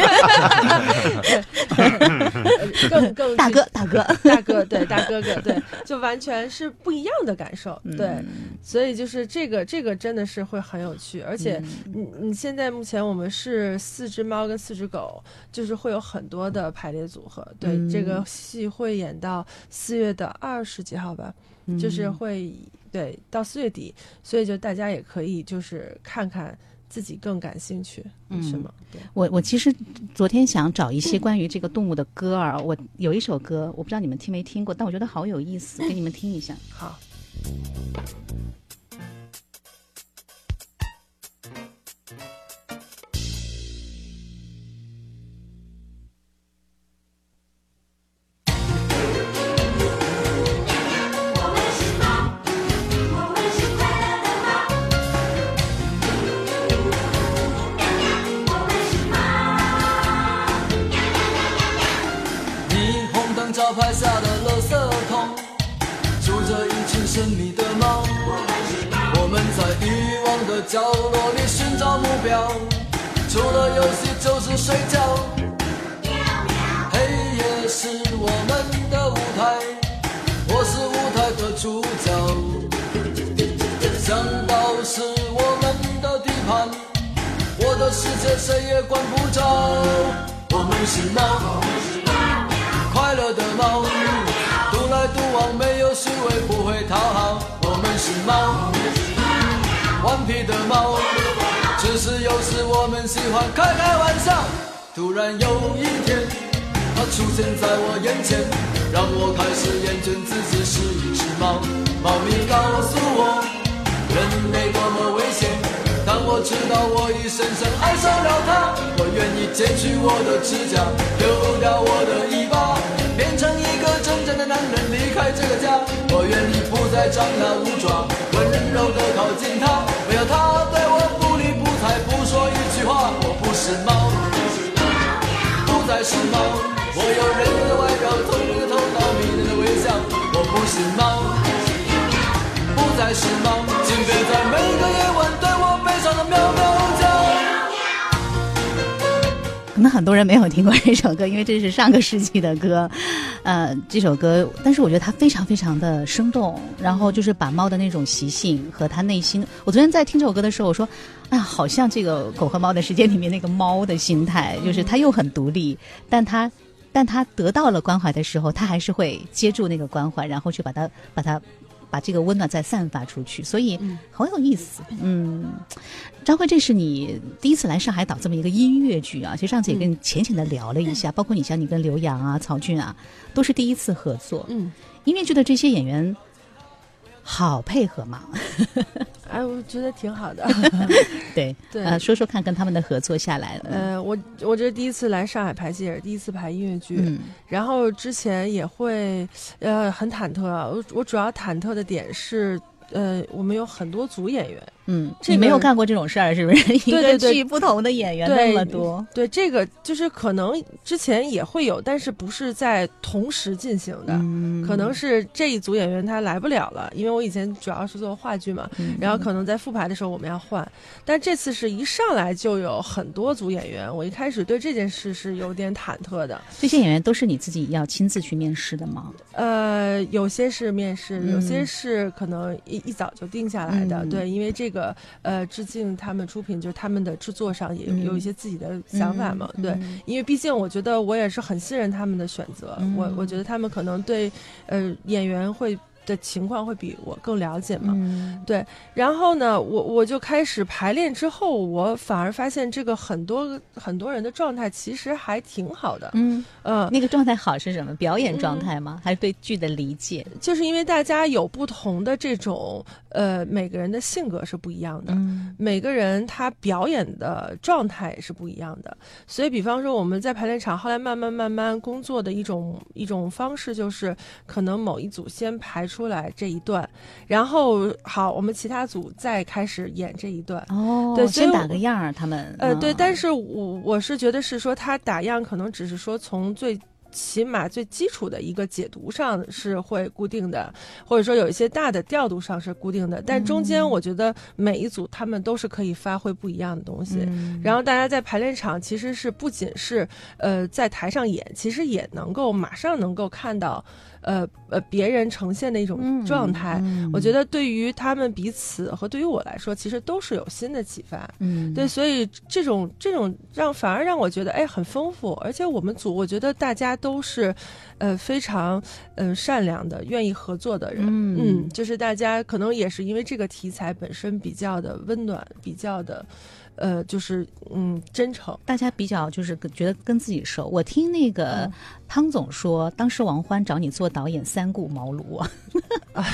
更更大哥，大哥，大哥，对大哥哥，对，就完全是不一样的感受，对，嗯。所以就是这个这个真的是会很有趣，而且嗯你你现在目前我们是四只猫跟四只狗，就是会有很多的排列组合，对，嗯这个戏会演到四月的二十几号吧，嗯就是会对到四月底，所以就大家也可以就是看看自己更感兴趣，嗯是吗？对，我我其实昨天想找一些关于这个动物的歌儿，我有一首歌，我不知道你们听没听过，但我觉得好有意思，给你们听一下。好。们喜欢开开玩笑。突然有一天，它出现在我眼前，让我开始厌倦自己是一只猫。猫咪告诉我，人类多么危险。当我知道我已深深爱上了它，我愿意剪去我的指甲，丢掉我的尾巴，变成一个真正的男人，离开这个家。我愿意不再张牙舞爪，温柔的靠近它，没有它是猫，不再是猫，我有人的外表，聪明的头脑，迷人的微笑。我不是猫。不再是猫，请别在每个夜晚对我悲伤的喵喵叫。可能很多人没有听过这首歌，因为这是上个世纪的歌。呃，这首歌，但是我觉得它非常非常的生动，然后就是把猫的那种习性和它内心。我昨天在听这首歌的时候，我说，啊，好像这个《狗和猫的世界》里面那个猫的心态，就是它又很独立，但它。但它得到了关怀的时候，它还是会接住那个关怀，然后去把它把它把这个温暖再散发出去，所以很有意思。嗯，张慧，这是你第一次来上海导这么一个音乐剧啊？其实上次也跟浅浅的聊了一下，包括你像你跟刘洋啊、曹骏啊，都是第一次合作。嗯，音乐剧的这些演员好配合嘛？哎，我觉得挺好的。对，对呃，说说看，跟他们的合作下来了。呃，我我这是第一次来上海排戏，也是第一次排音乐剧。嗯然后之前也会，呃，很忐忑啊。我我主要忐忑的点是，呃，我们有很多组演员，嗯，这个你没有干过这种事儿，是不是？对对对剧不同的演员那么多，对这个就是可能之前也会有，但是不是在同时进行的。嗯，可能是这一组演员他来不了了，因为我以前主要是做话剧嘛，嗯然后可能在复排的时候我们要换，但这次是一上来就有很多组演员，我一开始对这件事是有点忐忑的。这些演员都是你自己要亲自去面试的吗？呃，有些是面试，嗯有些是可能一一早就定下来的。嗯对，因为这个呃，致敬他们出品，就是他们的制作上也有,、嗯有一些自己的想法嘛。对，嗯因为毕竟我觉得我也是很信任他们的选择，嗯我我觉得他们可能对呃演员会的情况会比我更了解嘛。嗯然后呢，我我就开始排练之后，我反而发现这个很多很多人的状态其实还挺好的。嗯，嗯，那个状态好是什么？表演状态吗？还是对剧的理解？就是因为大家有不同的这种呃，每个人的性格是不一样的。嗯每个人他表演的状态也是不一样的，所以比方说我们在排练场后来慢慢慢慢工作的一种一种方式，就是可能某一组先排出来这一段，然后好，我们其他组再开始演这一段。哦，对先打个样儿，他们呃，对，但是是我我是觉得是说他打样可能只是说从最起码最基础的一个解读上是会固定的，或者说有一些大的调度上是固定的，但中间我觉得每一组他们都是可以发挥不一样的东西。嗯然后大家在排练场其实是不仅是呃在台上演，其实也能够马上能够看到，呃呃别人呈现的一种状态。嗯我觉得对于他们彼此和对于我来说，其实都是有新的启发。嗯对，所以这种这种让反而让我觉得哎很丰富，而且我们组我觉得大家都是，呃非常嗯、呃善良的，愿意合作的人。嗯就是大家可能也是因为这个题材本身比较的温暖，比较的，呃就是嗯真诚。大家比较就是觉得跟自己熟。我听那个嗯汤总说，当时王欢找你做导演三顾茅庐啊，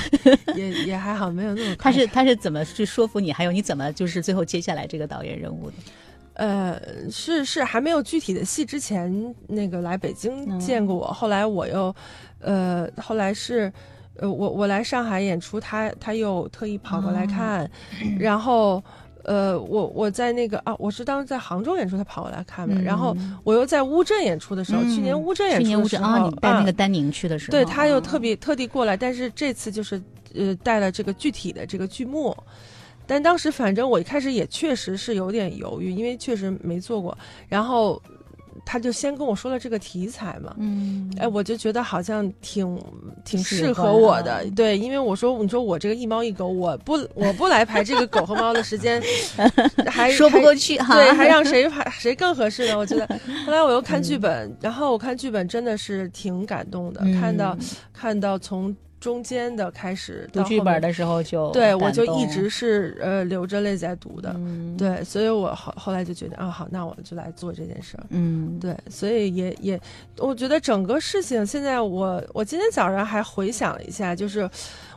也也还好，没有那么 他是他是怎么去说服你？还有你怎么就是最后接下来这个导演任务的？呃，是是，还没有具体的戏之前，那个来北京嗯见过我，后来我又，呃，后来是，呃，我我来上海演出，他他又特意跑过来看，然后。呃，我我在那个啊，我是当时在杭州演出，他跑过来看嘛。然后我又在乌镇演出的时候，去年乌镇演嗯去年乌出的时候，镇啊，你带那个啊丹宁去的时候，对他又特别别特地过来，但是这次就是呃带了这个具体的这个剧目，但当时反正我一开始也确实是有点犹豫，因为确实没做过，然后他就先跟我说了这个题材嘛。嗯，哎，我就觉得好像挺挺适合我的，对，因为我说，你说我这个一猫一狗，我不我不来排这个狗和猫的时间，还说不过去哈，对，还让 谁排谁更合适呢？我觉得。后来我又看剧本，然后我看剧本真的是挺感动的，看到嗯看到从中间的开始读剧本的时候就对我就一直是呃流着泪在读的。嗯对，所以我后后来就觉得啊，好，那我就来做这件事儿。嗯对，所以也也，我觉得整个事情现在我我今天早上还回想了一下，就是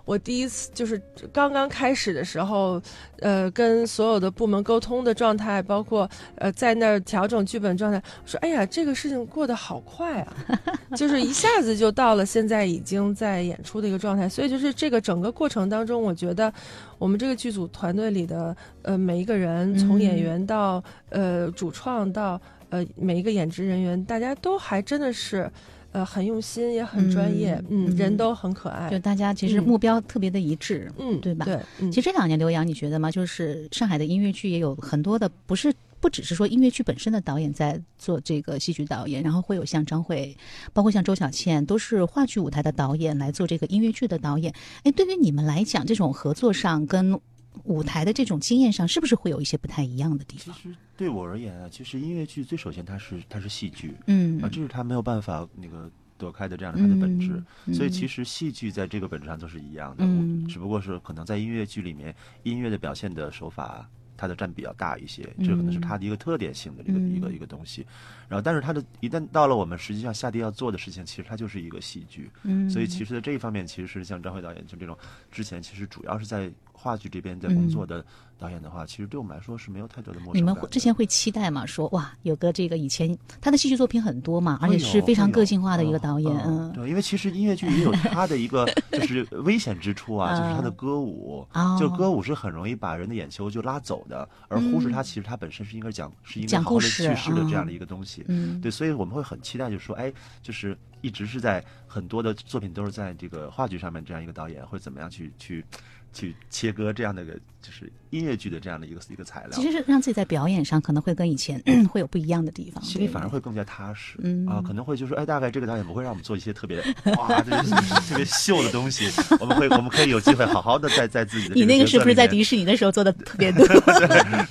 我第一次就是刚刚开始的时候，呃，跟所有的部门沟通的状态，包括呃在那儿调整剧本状态，我说哎呀，这个事情过得好快啊，就是一下子就到了现在已经在演出的一个状态，所以就是这个整个过程当中，我觉得我们这个剧组团队里的呃每一个人，从演员到呃主创到呃每一个演职人员，大家都还真的是呃很用心，也很专业，嗯嗯，人嗯都很可爱就，大家其实嗯目标特别的一致，嗯，对吧对，嗯其实这两年，刘洋，你觉得吗？就是上海的音乐剧也有很多的，不是不只是说音乐剧本身的导演在做这个戏剧导演，然后会有像张慧，包括像周小倩，都是话剧舞台的导演来做这个音乐剧的导演。哎，对于你们来讲，这种合作上跟舞台的这种经验上，是不是会有一些不太一样的地方？其实对我而言啊，其实音乐剧最首先它是它是戏剧嗯啊，这是它没有办法那个躲开的这样的它的本质。嗯所以其实戏剧在这个本质上都是一样的，嗯只不过是可能在音乐剧里面，音乐的表现的手法。它的占比要大一些，这可能是它的一个特点性的一个、嗯一个一个东西。然后，但是它的一旦到了我们实际上下地要做的事情，其实它就是一个戏剧。嗯所以其实在这一方面，其实是像张辉导演就这种之前其实主要是在话剧这边在工作的导演的话，其实对我们来说是没有太多的陌生嗯你们。会之前会期待吗？说哇，有个这个以前他的戏剧作品很多嘛，而且是非常个性化的一个嗯导演，嗯，嗯，对，因为其实音乐剧也有它的一个就是危险之处啊，就是他的歌舞，哦就歌舞是很容易把人的眼球就拉走的，而忽视他其实他本身是应该讲是应该好好的讲故事叙事的这样嗯的一个东西。嗯对，所以我们会很期待，就是说，哎，就是一直是在很多的作品都是在这个话剧上面这样一个导演会怎么样去去去切割这样的一个就是音乐剧的这样的一个一个材料其。实是让自己在表演上可能会跟以前 会有不一样的地方，心里反而会更加踏实，嗯啊，可能会就说哎，大概这个导演不会让我们做一些特别哇，这是特别秀的东西，我们会我们可以有机会好好的在在自己的 你那个是不是在？迪士尼的时候做的特别 多？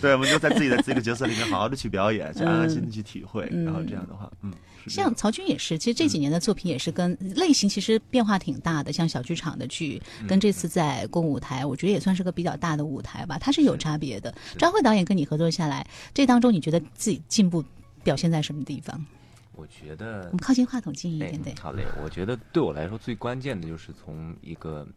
对，我们就在自己的这个角色里面好好的去表演，去安安心的去体会，嗯然后这样的话，嗯，像曹军也是，其实这几年的作品也是跟类型其实变化挺大的，像小剧场的剧，跟这次在公舞台，我觉得也算是个比较大的舞台吧，它是有差别的。张慧导演跟你合作下来，这当中你觉得自己进步表现在什么地方？我觉得我们靠近话筒近一哎点，对，好嘞，我觉得对我来说最关键的就是从一个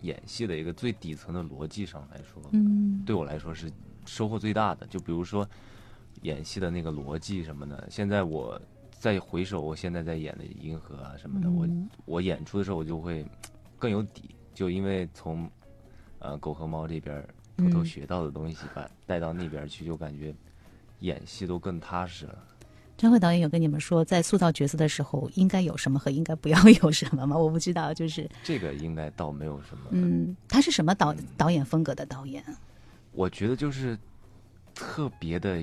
演戏的一个最底层的逻辑上来说，嗯对我来说是收获最大的。就比如说演戏的那个逻辑什么的，现在我再回首我现在在演的银河啊什么的，我嗯我演出的时候我就会更有底，就因为从呃狗和猫这边偷偷嗯学到的东西，把带到那边去，就感觉演戏都更踏实了。张慧导演有跟你们说，在塑造角色的时候应该有什么和应该不要有什么吗？我不知道，就是这个应该倒没有什么。嗯，他是什么导导演风格的导演？我觉得就是特别的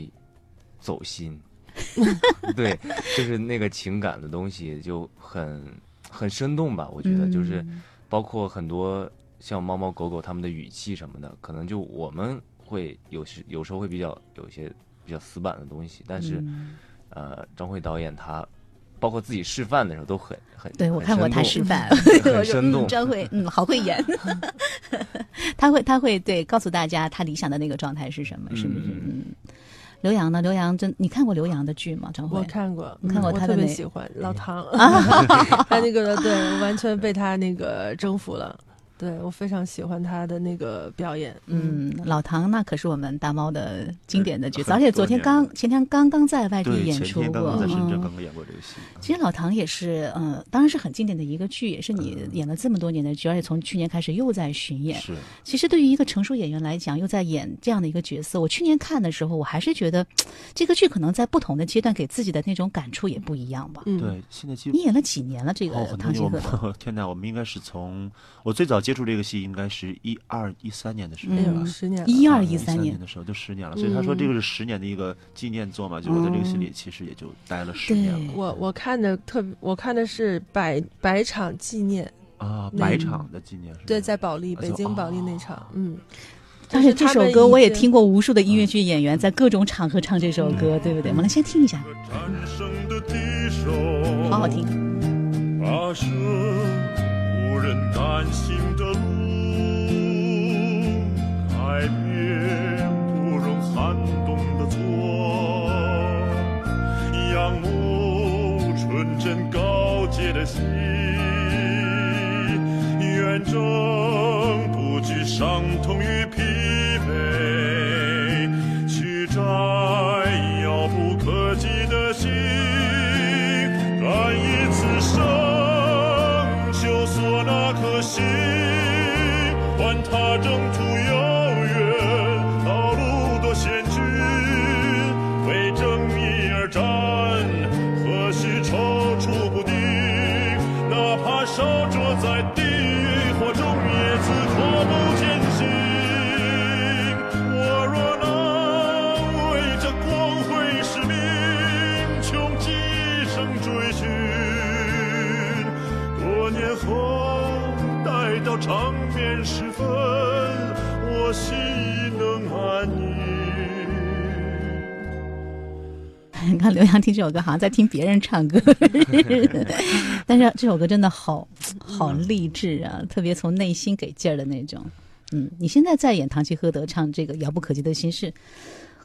走心，对，就是那个情感的东西就很很生动吧。我觉得就是嗯包括很多像猫猫狗狗它们的语气什么的，可能就我们会有时有时候会比较有一些比较死板的东西，但是、嗯呃，张慧导演他包括自己示范的时候都很很对我看过他示示范，很生动张慧，嗯，好会演。他会他会对告诉大家他理想的那个状态是什么，是不是？嗯嗯。刘洋呢？刘洋真，你看过刘洋的剧吗？张慧我，看过，你看过嗯我特别喜欢老唐，啊 他那个对，我完全被他那个征服了。对我非常喜欢他的那个表演，嗯，老唐那可是我们大猫的经典的角色，而且昨天刚前天刚刚在外地演出过，天刚刚在深圳嗯刚刚演过这个戏。其实老唐也是，嗯，当然是很经典的一个剧，也是你嗯演了这么多年的剧，而且从去年开始又在巡演。是，其实对于一个成熟演员来讲，又在演这样的一个角色，我去年看的时候，我还是觉得这个剧可能在不同的阶段给自己的那种感触也不一样吧。嗯，对，现在基你演了几年了？这个唐吉诃德，天哪，我们应该是从我最早接触这个戏，应该是一二一三年的时候一二啊一三年。年，的时候，就十年了，所以他说这个是十年的一个纪念作嘛，就我在这个戏里其实也就待了十年了。我我看的特，我看的是百百场纪念，啊，百场的纪念是对，在保利，北京保利那哦场，嗯。而且这首歌我也听过，无数的音乐剧演员在各种场合唱这首歌，对。不对？我们来先听一下，好好听。人敢行的路，改变不容撼动的错，仰慕纯真高洁的心，远征不惧伤痛与疲惫，心，管它征看刘洋听这首歌，好像在听别人唱歌，但是这首歌真的好好励志啊，特别从内心给劲儿的那种。嗯，你现在在演唐吉诃德唱这个遥不可及的心事，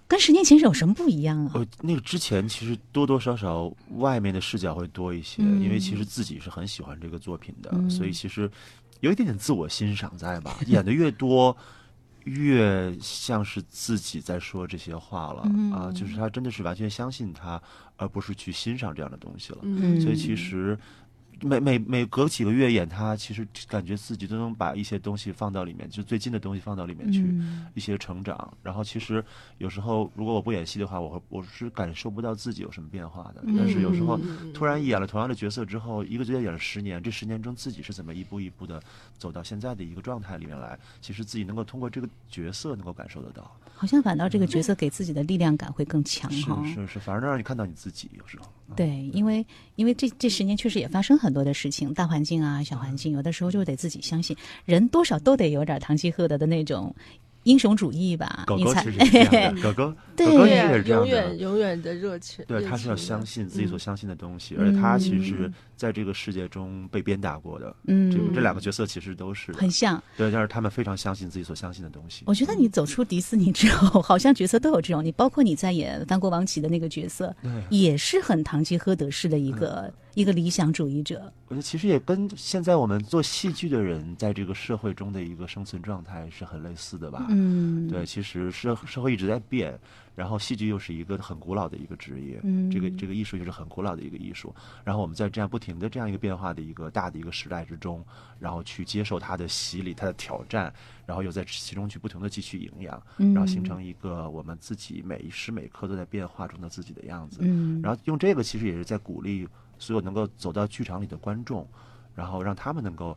跟十年前是有什么不一样啊？呃，那个之前其实多多少少外面的视角会多一些，嗯因为其实自己是很喜欢这个作品的，嗯所以其实有一点点自我欣赏在吧。演的越多，越像是自己在说这些话了、嗯啊，就是他真的是完全相信他，而不是去欣赏这样的东西了。嗯所以其实每每每隔几个月演他，其实感觉自己都能把一些东西放到里面，就最近的东西放到里面去。嗯一些成长，然后其实有时候如果我不演戏的话，我会我是感受不到自己有什么变化的。但是有时候嗯突然演了同样的角色之后，一个角色演了十年，这十年中自己是怎么一步一步的走到现在的一个状态里面来？其实自己能够通过这个角色能够感受得到。好像反倒这个角色给自己的力量感会更强是哈。是是，反而能让你看到你自己。有时候，对，因为因为这这十年确实也发生很多的事情，大环境啊、小环境，有的时候就得自己相信，人多少都得有点唐吉诃德的那种英雄主义吧，你才狗狗其实也是这样的，狗狗对狗狗也是这样永远的。永远的热情，对，他是要相信自己所嗯相信的东西，而且他其实在这个世界中被鞭打过的。嗯这个这两个角色其实都是很像。对，但是他们非常相信自己所相信的东西。我觉得你走出迪士尼之后，好像角色都有这种。你包括你在演《翻国王旗》的那个角色，对，也是很堂吉诃德式的一个、一个理想主义者。我觉得其实也跟现在我们做戏剧的人在这个社会中的一个生存状态是很类似的吧。嗯，对，其实社社会一直在变，然后戏剧又是一个很古老的一个职业，嗯这个这个艺术又是很古老的一个艺术。然后我们在这样不停的这样一个变化的一个大的一个时代之中，然后去接受它的洗礼、它的挑战，然后又在其中去不停的汲取营养，嗯然后形成一个我们自己每一时每刻都在变化中的自己的样子。嗯，然后用这个其实也是在鼓励所有能够走到剧场里的观众，然后让他们能够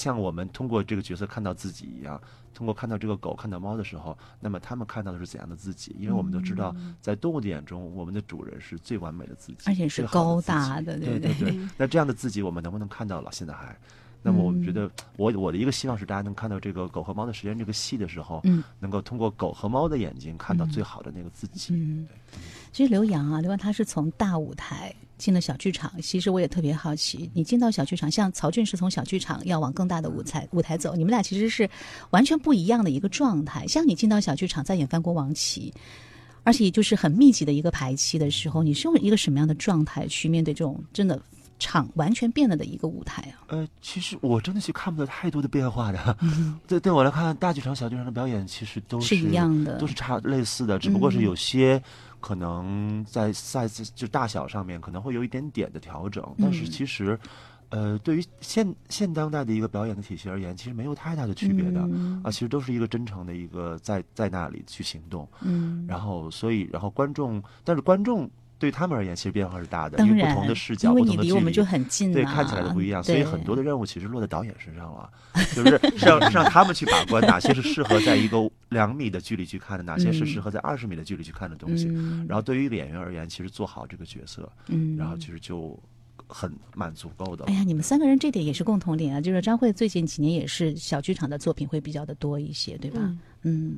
像我们通过这个角色看到自己一样，通过看到这个狗、看到猫的时候，那么他们看到的是怎样的自己？因为我们都知道，在动物的眼中，我们的主人是最完美的自己，而且是高大的对对对对。那这样的自己，我们能不能看到了？现在还？那么我觉得，我我的一个希望是，大家能看到这个《狗和猫的时间》这个戏的时候，嗯，能够通过狗和猫的眼睛看到最好的那个自己。嗯，其实刘洋啊，刘洋他是从大舞台进了小剧场。其实我也特别好奇，你进到小剧场，像曹骏是从小剧场要往更大的舞台舞台走，你们俩其实是完全不一样的一个状态。像你进到小剧场，在演《翻国王旗》，而且就是很密集的一个排期的时候，你是用一个什么样的状态去面对这种真的场完全变了的一个舞台啊？呃，其实我真的是看不到太多的变化的。对，对我来看，大剧场、小剧场的表演其实都是一样的都是差类似的，只不过是有些可能在 size 就大小上面可能会有一点点的调整，但是其实。呃，对于现现当代的一个表演的体系而言，其实没有太大的区别的、啊，其实都是一个真诚的一个在在那里去行动，嗯，然后所以然后观众，但是观众对他们而言其实变化是大的，因为不同的视角、不同的距离，我们就很近、啊，对，看起来的不一样，所以很多的任务其实落在导演身上了，就是是 让是让他们去把关哪些是适合在一个两米的距离去看的，哪些是适合在二十米的距离去看的东西。嗯然后对于演员而言，其实做好这个角色，嗯，然后其实就很蛮足够的。哎呀，你们三个人这点也是共同点啊，就是张慧最近几年也是小剧场的作品会比较的多一些，对吧？嗯嗯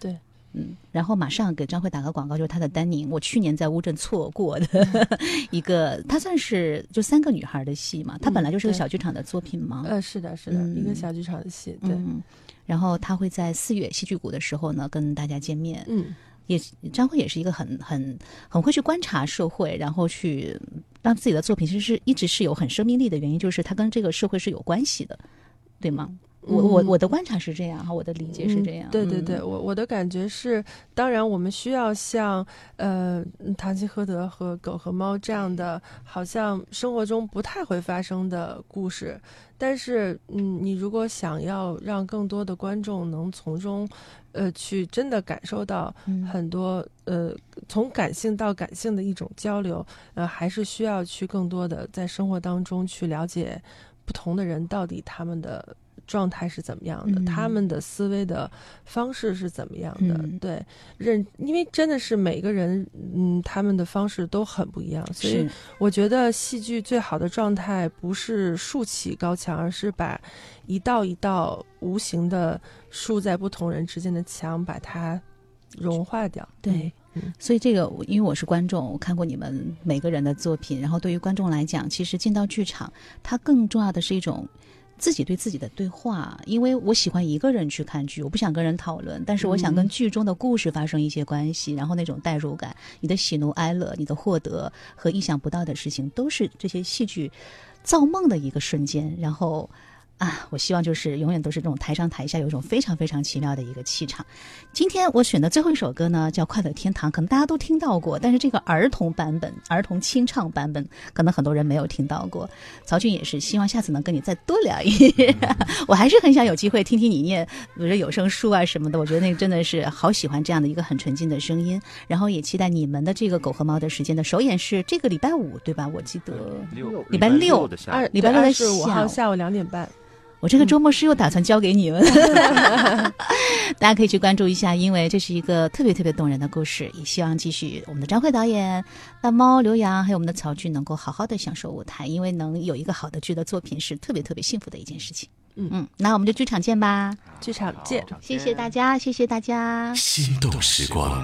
对，嗯，然后马上给张慧打个广告，就是她的丹宁，我去年在乌镇错过的 一个，她算是就三个女孩的戏嘛，她本来就是个小剧场的作品嘛，呃，是的，是的，嗯。一个小剧场的戏，对，嗯，然后她会在四月戏剧谷的时候呢跟大家见面，嗯。也张慧也是一个很很很会去观察社会，然后去让自己的作品其实是一直是有很生命力的原因，就是他跟这个社会是有关系的，对吗？我我嗯我的观察是这样哈，我的理解是这样。嗯对对对，嗯我我的感觉是，当然我们需要像呃《堂吉诃德》和《狗和猫》这样的，好像生活中不太会发生的故事。但是，嗯，你如果想要让更多的观众能从中，呃，去真的感受到嗯很多、呃，从感性到感性的一种交流，呃，还是需要去更多的在生活当中去了解不同的人到底他们的状态是怎么样的，嗯他们的思维的方式是怎么样的。嗯对，认，因为真的是每个人，嗯，他们的方式都很不一样，所以我觉得戏剧最好的状态不是竖起高墙，而是把一道一道无形的竖在不同人之间的墙，把它融化掉。对嗯，所以这个因为我是观众，我看过你们每个人的作品，然后对于观众来讲，其实进到剧场，它更重要的是一种。自己对自己的对话，因为我喜欢一个人去看剧，我不想跟人讨论，但是我想跟剧中的故事发生一些关系，然后那种代入感，你的喜怒哀乐，你的获得和意想不到的事情，都是这些戏剧造梦的一个瞬间。然后啊，我希望就是永远都是这种台上台下有一种非常非常奇妙的一个气场。今天我选的最后一首歌呢，叫《快乐天堂》，可能大家都听到过，但是这个儿童版本、儿童清唱版本，可能很多人没有听到过。曹俊也是希望下次能跟你再多聊一点，我还是很想有机会听听你念，比如说有声书啊什么的。我觉得那个真的是好喜欢这样的一个很纯净的声音，然后也期待你们的这个《狗和猫的时间》的首演是这个礼拜五，对吧？我记得。六礼拜六的下午二礼拜六的十五下午号下午两点半。我这个周末是又打算交给你们，大家可以去关注一下，因为这是一个特别特别动人的故事。也希望继续我们的张慧导演、大猫刘洋还有我们的曹骏能够好好的享受舞台，因为能有一个好的剧的作品是特别特别幸福的一件事情。嗯嗯，那我们就剧场见吧，剧场见。谢谢大家，谢谢大家。心动时光。